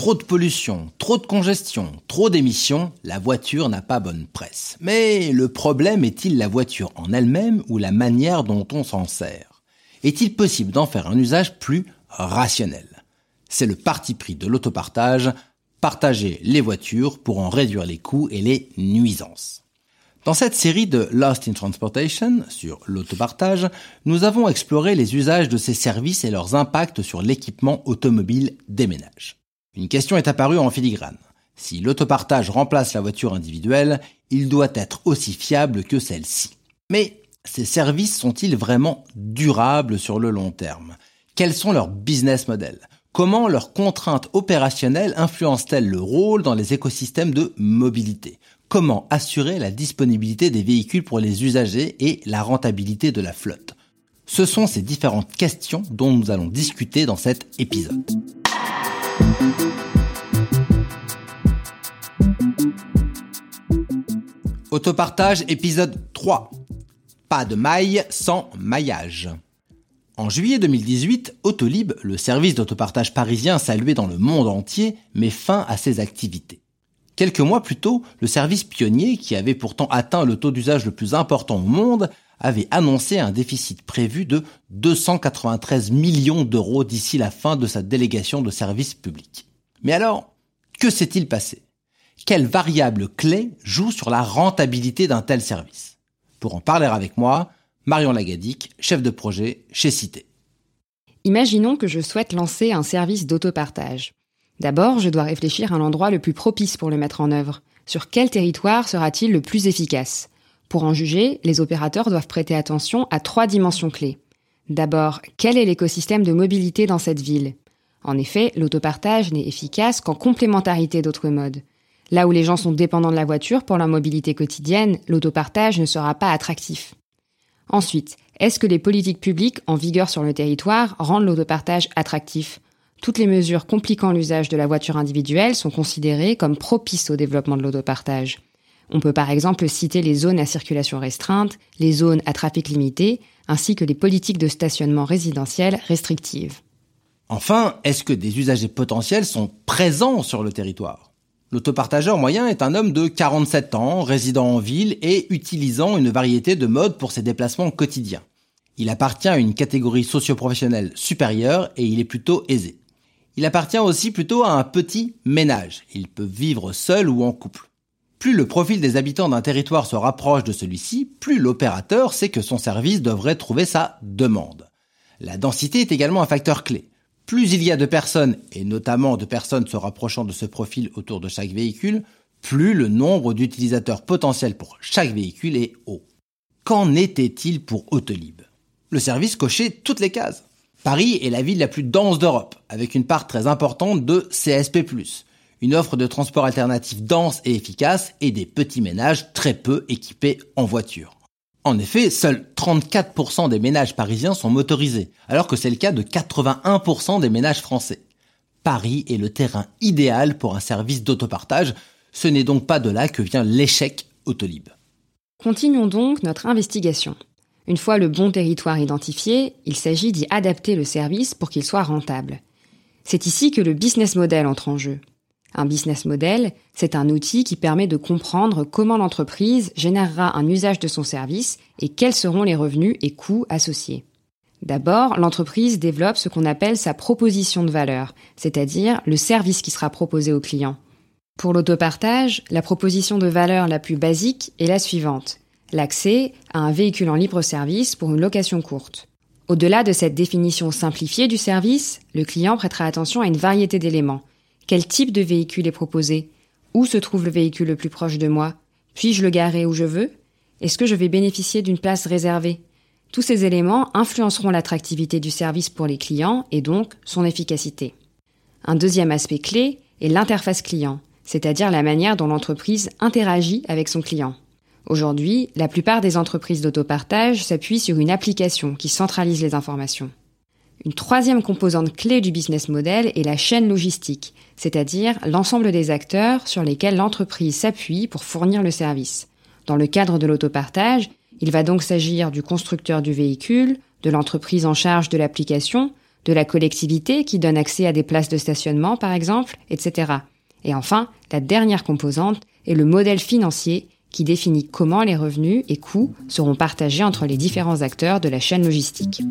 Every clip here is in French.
Trop de pollution, trop de congestion, trop d'émissions, la voiture n'a pas bonne presse. Mais le problème est-il la voiture en elle-même ou la manière dont on s'en sert? Est-il possible d'en faire un usage plus rationnel? C'est le parti pris de l'autopartage, partager les voitures pour en réduire les coûts et les nuisances. Dans cette série de Lost in Transportation sur l'autopartage, nous avons exploré les usages de ces services et leurs impacts sur l'équipement automobile des ménages. Une question est apparue en filigrane. Si l'autopartage remplace la voiture individuelle, il doit être aussi fiable que celle-ci. Mais ces services sont-ils vraiment durables sur le long terme? Quels sont leurs business models? Comment leurs contraintes opérationnelles influencent-elles le rôle dans les écosystèmes de mobilité? Comment assurer la disponibilité des véhicules pour les usagers et la rentabilité de la flotte? Ce sont ces différentes questions dont nous allons discuter dans cet épisode. Autopartage épisode 3. Pas de maille sans maillage. En juillet 2018, Autolib, le service d'autopartage parisien salué dans le monde entier, met fin à ses activités. Quelques mois plus tôt, le service pionnier, qui avait pourtant atteint le taux d'usage le plus important au monde, avait annoncé un déficit prévu de 293 millions d'euros d'ici la fin de sa délégation de service public. Mais alors, que s'est-il passé? Quelle variable clé joue sur la rentabilité d'un tel service? Pour en parler avec moi, Marion Lagadic, chef de projet chez Cité. Imaginons que je souhaite lancer un service d'autopartage. D'abord, je dois réfléchir à l'endroit le plus propice pour le mettre en œuvre. Sur quel territoire sera-t-il le plus efficace? Pour en juger, les opérateurs doivent prêter attention à trois dimensions clés. D'abord, quel est l'écosystème de mobilité dans cette ville? En effet, l'autopartage n'est efficace qu'en complémentarité d'autres modes. Là où les gens sont dépendants de la voiture pour leur mobilité quotidienne, l'autopartage ne sera pas attractif. Ensuite, est-ce que les politiques publiques en vigueur sur le territoire rendent l'autopartage attractif? Toutes les mesures compliquant l'usage de la voiture individuelle sont considérées comme propices au développement de l'autopartage. On peut par exemple citer les zones à circulation restreinte, les zones à trafic limité, ainsi que les politiques de stationnement résidentiel restrictives. Enfin, est-ce que des usagers potentiels sont présents sur le territoire? L'autopartageur moyen est un homme de 47 ans, résidant en ville et utilisant une variété de modes pour ses déplacements quotidiens. Il appartient à une catégorie socio-professionnelle supérieure et il est plutôt aisé. Il appartient aussi plutôt à un petit ménage. Il peut vivre seul ou en couple. Plus le profil des habitants d'un territoire se rapproche de celui-ci, plus l'opérateur sait que son service devrait trouver sa demande. La densité est également un facteur clé. Plus il y a de personnes, et notamment de personnes se rapprochant de ce profil autour de chaque véhicule, plus le nombre d'utilisateurs potentiels pour chaque véhicule est haut. Qu'en était-il pour Autolib? Le service cochait toutes les cases. Paris est la ville la plus dense d'Europe, avec une part très importante de CSP+, une offre de transport alternatif dense et efficace et des petits ménages très peu équipés en voiture. En effet, seuls 34% des ménages parisiens sont motorisés, alors que c'est le cas de 81% des ménages français. Paris est le terrain idéal pour un service d'autopartage, ce n'est donc pas de là que vient l'échec Autolib. Continuons donc notre investigation. Une fois le bon territoire identifié, il s'agit d'y adapter le service pour qu'il soit rentable. C'est ici que le business model entre en jeu. Un business model, c'est un outil qui permet de comprendre comment l'entreprise générera un usage de son service et quels seront les revenus et coûts associés. D'abord, l'entreprise développe ce qu'on appelle sa proposition de valeur, c'est-à-dire le service qui sera proposé au client. Pour l'autopartage, la proposition de valeur la plus basique est la suivante. L'accès à un véhicule en libre service pour une location courte. Au-delà de cette définition simplifiée du service, le client prêtera attention à une variété d'éléments. Quel type de véhicule est proposé? Où se trouve le véhicule le plus proche de moi? Puis-je le garer où je veux? Est-ce que je vais bénéficier d'une place réservée? Tous ces éléments influenceront l'attractivité du service pour les clients et donc son efficacité. Un deuxième aspect clé est l'interface client, c'est-à-dire la manière dont l'entreprise interagit avec son client. Aujourd'hui, la plupart des entreprises d'autopartage s'appuient sur une application qui centralise les informations. Une troisième composante clé du business model est la chaîne logistique, c'est-à-dire l'ensemble des acteurs sur lesquels l'entreprise s'appuie pour fournir le service. Dans le cadre de l'autopartage, il va donc s'agir du constructeur du véhicule, de l'entreprise en charge de l'application, de la collectivité qui donne accès à des places de stationnement par exemple, etc. Et enfin, la dernière composante est le modèle financier qui définit comment les revenus et coûts seront partagés entre les différents acteurs de la chaîne logistique.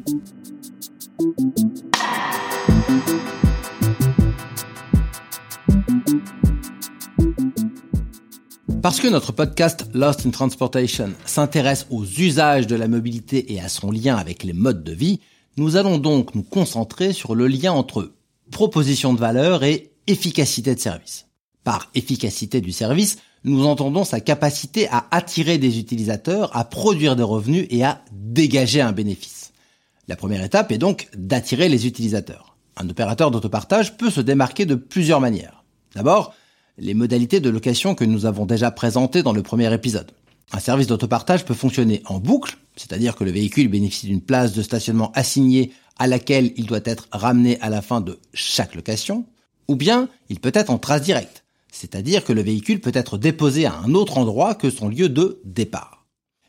Parce que notre podcast Lost in Transportation s'intéresse aux usages de la mobilité et à son lien avec les modes de vie, nous allons donc nous concentrer sur le lien entre proposition de valeur et efficacité de service. Par efficacité du service, nous entendons sa capacité à attirer des utilisateurs, à produire des revenus et à dégager un bénéfice. La première étape est donc d'attirer les utilisateurs. Un opérateur d'autopartage peut se démarquer de plusieurs manières. D'abord, les modalités de location que nous avons déjà présentées dans le premier épisode. Un service d'autopartage peut fonctionner en boucle, c'est-à-dire que le véhicule bénéficie d'une place de stationnement assignée à laquelle il doit être ramené à la fin de chaque location, ou bien il peut être en trace directe, c'est-à-dire que le véhicule peut être déposé à un autre endroit que son lieu de départ.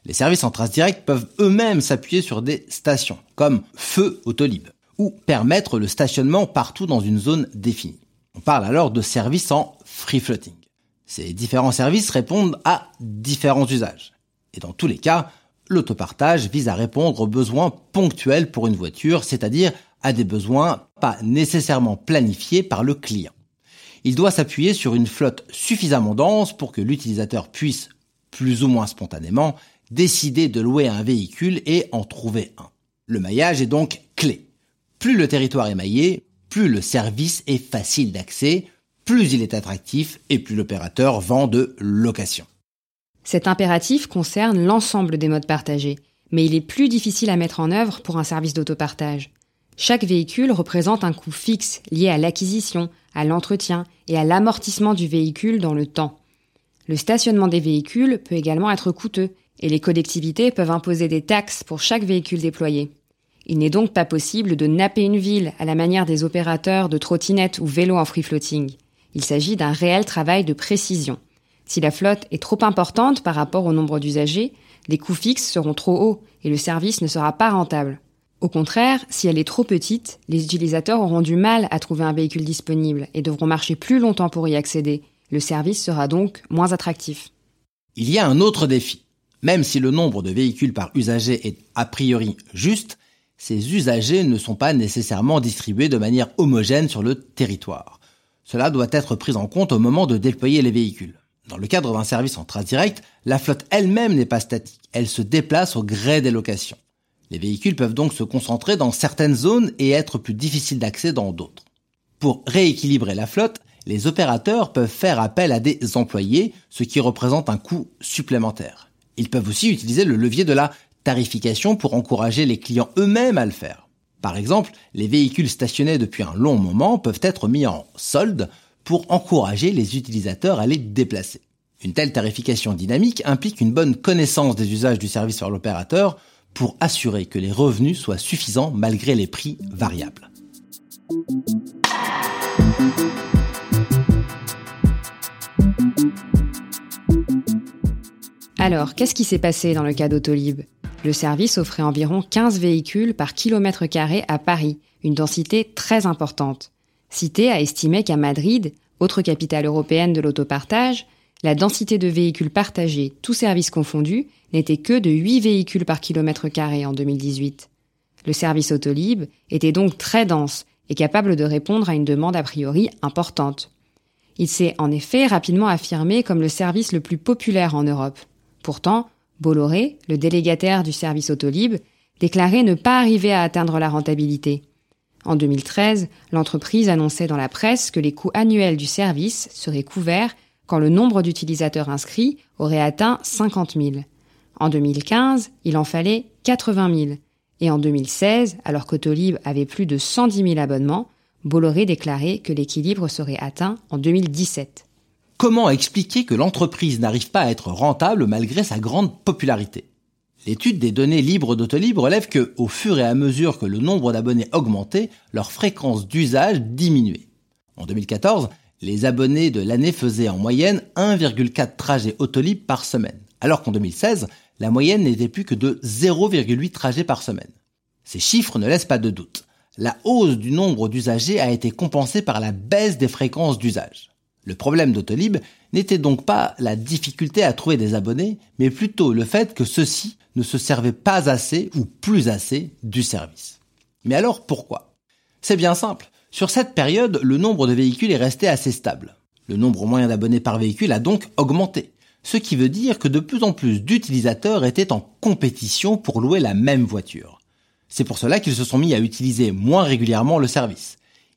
Les services en trace directe peuvent eux-mêmes s'appuyer sur des stations, comme Feu Autolib, ou permettre le stationnement partout dans une zone définie. On parle alors de services en free floating. Ces différents services répondent à différents usages. Et dans tous les cas, l'autopartage vise à répondre aux besoins ponctuels pour une voiture, c'est-à-dire à des besoins pas nécessairement planifiés par le client. Il doit s'appuyer sur une flotte suffisamment dense pour que l'utilisateur puisse, plus ou moins spontanément, décider de louer un véhicule et en trouver un. Le maillage est donc clé. Plus le territoire est maillé, plus le service est facile d'accès, plus il est attractif et plus l'opérateur vend de location. Cet impératif concerne l'ensemble des modes partagés, mais il est plus difficile à mettre en œuvre pour un service d'autopartage. Chaque véhicule représente un coût fixe lié à l'acquisition, à l'entretien et à l'amortissement du véhicule dans le temps. Le stationnement des véhicules peut également être coûteux et les collectivités peuvent imposer des taxes pour chaque véhicule déployé. Il n'est donc pas possible de napper une ville à la manière des opérateurs de trottinettes ou vélos en free floating. Il s'agit d'un réel travail de précision. Si la flotte est trop importante par rapport au nombre d'usagers, les coûts fixes seront trop hauts et le service ne sera pas rentable. Au contraire, si elle est trop petite, les utilisateurs auront du mal à trouver un véhicule disponible et devront marcher plus longtemps pour y accéder. Le service sera donc moins attractif. Il y a un autre défi. Même si le nombre de véhicules par usager est a priori juste, ces usagers ne sont pas nécessairement distribués de manière homogène sur le territoire. Cela doit être pris en compte au moment de déployer les véhicules. Dans le cadre d'un service en trace direct, la flotte elle-même n'est pas statique, elle se déplace au gré des locations. Les véhicules peuvent donc se concentrer dans certaines zones et être plus difficiles d'accès dans d'autres. Pour rééquilibrer la flotte, les opérateurs peuvent faire appel à des employés, ce qui représente un coût supplémentaire. Ils peuvent aussi utiliser le levier de la tarification pour encourager les clients eux-mêmes à le faire. Par exemple, les véhicules stationnés depuis un long moment peuvent être mis en solde pour encourager les utilisateurs à les déplacer. Une telle tarification dynamique implique une bonne connaissance des usages du service par l'opérateur pour assurer que les revenus soient suffisants malgré les prix variables. Alors, qu'est-ce qui s'est passé dans le cas d'Autolib? Le service offrait environ 15 véhicules par kilomètre carré à Paris, une densité très importante. Cité a estimé qu'à Madrid, autre capitale européenne de l'autopartage, la densité de véhicules partagés, tous services confondus, n'était que de 8 véhicules par kilomètre carré en 2018. Le service Autolib était donc très dense et capable de répondre à une demande a priori importante. Il s'est en effet rapidement affirmé comme le service le plus populaire en Europe. Pourtant, Bolloré, le délégataire du service Autolib, déclarait ne pas arriver à atteindre la rentabilité. En 2013, l'entreprise annonçait dans la presse que les coûts annuels du service seraient couverts quand le nombre d'utilisateurs inscrits aurait atteint 50 000. En 2015, il en fallait 80 000. Et en 2016, alors qu'Autolib avait plus de 110 000 abonnements, Bolloré déclarait que l'équilibre serait atteint en 2017. Comment expliquer que l'entreprise n'arrive pas à être rentable malgré sa grande popularité? L'étude des données libres d'Autolib relève que, au fur et à mesure que le nombre d'abonnés augmentait, leur fréquence d'usage diminuait. En 2014, les abonnés de l'année faisaient en moyenne 1,4 trajets Autolib par semaine, alors qu'en 2016, la moyenne n'était plus que de 0,8 trajets par semaine. Ces chiffres ne laissent pas de doute. La hausse du nombre d'usagers a été compensée par la baisse des fréquences d'usage. Le problème d'Autolib n'était donc pas la difficulté à trouver des abonnés, mais plutôt le fait que ceux-ci ne se servaient pas assez ou plus assez du service. Mais alors pourquoi? C'est bien simple. Sur cette période, le nombre de véhicules est resté assez stable. Le nombre moyen d'abonnés par véhicule a donc augmenté, ce qui veut dire que de plus en plus d'utilisateurs étaient en compétition pour louer la même voiture. C'est pour cela qu'ils se sont mis à utiliser moins régulièrement le service.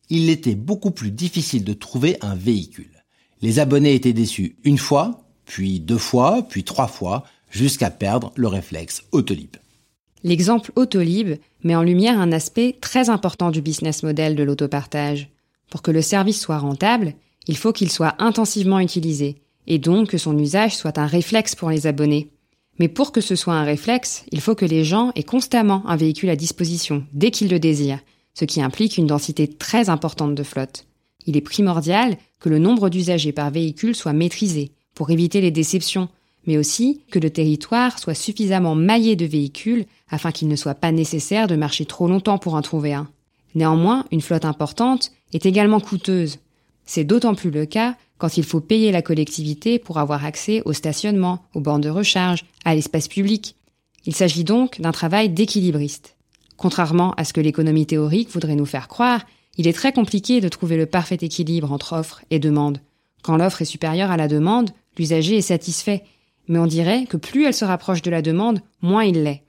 Il était beaucoup plus difficile de trouver un véhicule. Les abonnés étaient déçus une fois, puis deux fois, puis trois fois, jusqu'à perdre le réflexe Autolib. L'exemple Autolib met en lumière un aspect très important du business model de l'autopartage. Pour que le service soit rentable, il faut qu'il soit intensivement utilisé, et donc que son usage soit un réflexe pour les abonnés. Mais pour que ce soit un réflexe, il faut que les gens aient constamment un véhicule à disposition, dès qu'ils le désirent, ce qui implique une densité très importante de flotte. Il est primordial que le nombre d'usagers par véhicule soit maîtrisé pour éviter les déceptions, mais aussi que le territoire soit suffisamment maillé de véhicules afin qu'il ne soit pas nécessaire de marcher trop longtemps pour en trouver un. Néanmoins, une flotte importante est également coûteuse. C'est d'autant plus le cas quand il faut payer la collectivité pour avoir accès au stationnement, aux bornes de recharge, à l'espace public. Il s'agit donc d'un travail d'équilibriste. Contrairement à ce que l'économie théorique voudrait nous faire croire, il est très compliqué de trouver le parfait équilibre entre offre et demande. Quand l'offre est supérieure à la demande, l'usager est satisfait, mais on dirait que plus elle se rapproche de la demande, moins il l'est.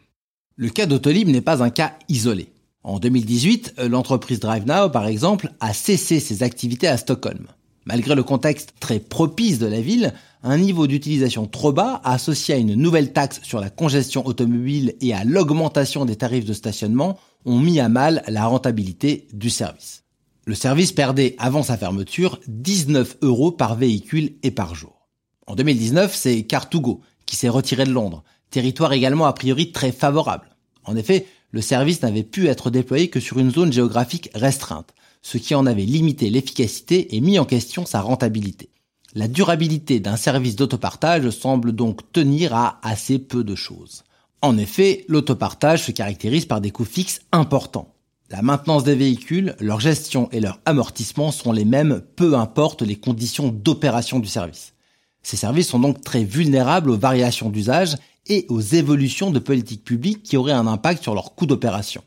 Le cas d'Autolib n'est pas un cas isolé. En 2018, l'entreprise DriveNow, par exemple, a cessé ses activités à Stockholm. Malgré le contexte très propice de la ville, un niveau d'utilisation trop bas, associé à une nouvelle taxe sur la congestion automobile et à l'augmentation des tarifs de stationnement, ont mis à mal la rentabilité du service. Le service perdait avant sa fermeture 19 euros par véhicule et par jour. En 2019, c'est Car2Go qui s'est retiré de Londres, territoire également a priori très favorable. En effet, le service n'avait pu être déployé que sur une zone géographique restreinte, ce qui en avait limité l'efficacité et mis en question sa rentabilité. La durabilité d'un service d'autopartage semble donc tenir à assez peu de choses. En effet, l'autopartage se caractérise par des coûts fixes importants. La maintenance des véhicules, leur gestion et leur amortissement sont les mêmes peu importe les conditions d'opération du service. Ces services sont donc très vulnérables aux variations d'usage et aux évolutions de politiques publiques qui auraient un impact sur leur coût d'opération.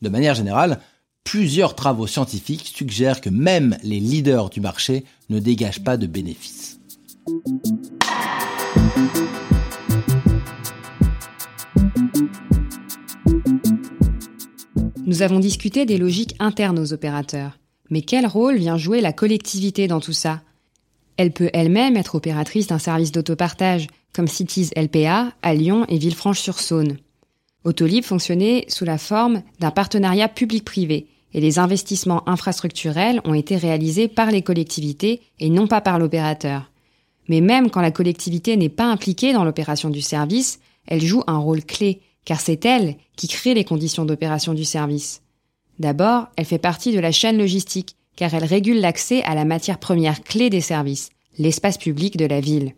De manière générale, plusieurs travaux scientifiques suggèrent que même les leaders du marché ne dégagent pas de bénéfices. Nous avons discuté des logiques internes aux opérateurs. Mais quel rôle vient jouer la collectivité dans tout ça? Elle peut elle-même être opératrice d'un service d'autopartage, comme Cities LPA à Lyon et Villefranche-sur-Saône. Autolib fonctionnait sous la forme d'un partenariat public-privé, et les investissements infrastructurels ont été réalisés par les collectivités et non pas par l'opérateur. Mais même quand la collectivité n'est pas impliquée dans l'opération du service, elle joue un rôle clé car c'est elle qui crée les conditions d'opération du service. D'abord, elle fait partie de la chaîne logistique, car elle régule l'accès à la matière première clé des services, l'espace public de la ville.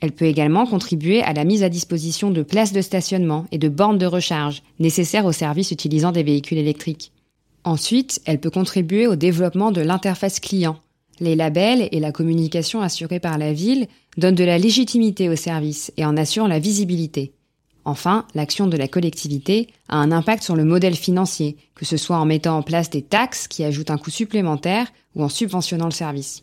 Elle peut également contribuer à la mise à disposition de places de stationnement et de bornes de recharge nécessaires aux services utilisant des véhicules électriques. Ensuite, elle peut contribuer au développement de l'interface client. Les labels et la communication assurée par la ville donnent de la légitimité au service et en assurent la visibilité. Enfin, l'action de la collectivité a un impact sur le modèle financier, que ce soit en mettant en place des taxes qui ajoutent un coût supplémentaire ou en subventionnant le service.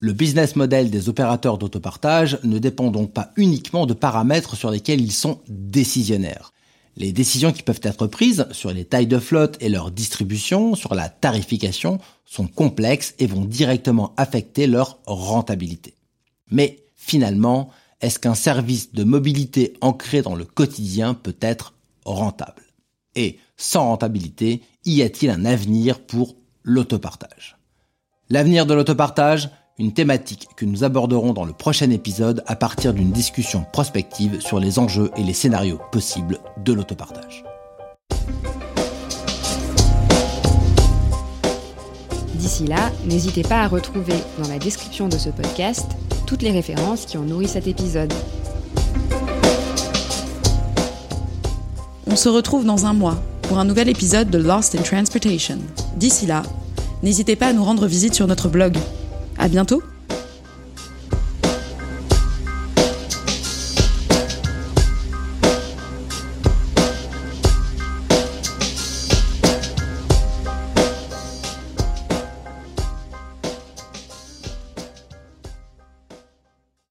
Le business model des opérateurs d'autopartage ne dépend donc pas uniquement de paramètres sur lesquels ils sont décisionnaires. Les décisions qui peuvent être prises sur les tailles de flotte et leur distribution, sur la tarification, sont complexes et vont directement affecter leur rentabilité. Mais finalement, est-ce qu'un service de mobilité ancré dans le quotidien peut être rentable? Et sans rentabilité, y a-t-il un avenir pour l'autopartage? L'avenir de l'autopartage, une thématique que nous aborderons dans le prochain épisode à partir d'une discussion prospective sur les enjeux et les scénarios possibles de l'autopartage. D'ici là, n'hésitez pas à retrouver dans la description de ce podcast toutes les références qui ont nourri cet épisode. On se retrouve dans un mois pour un nouvel épisode de Lost in Transportation. D'ici là, n'hésitez pas à nous rendre visite sur notre blog. À bientôt!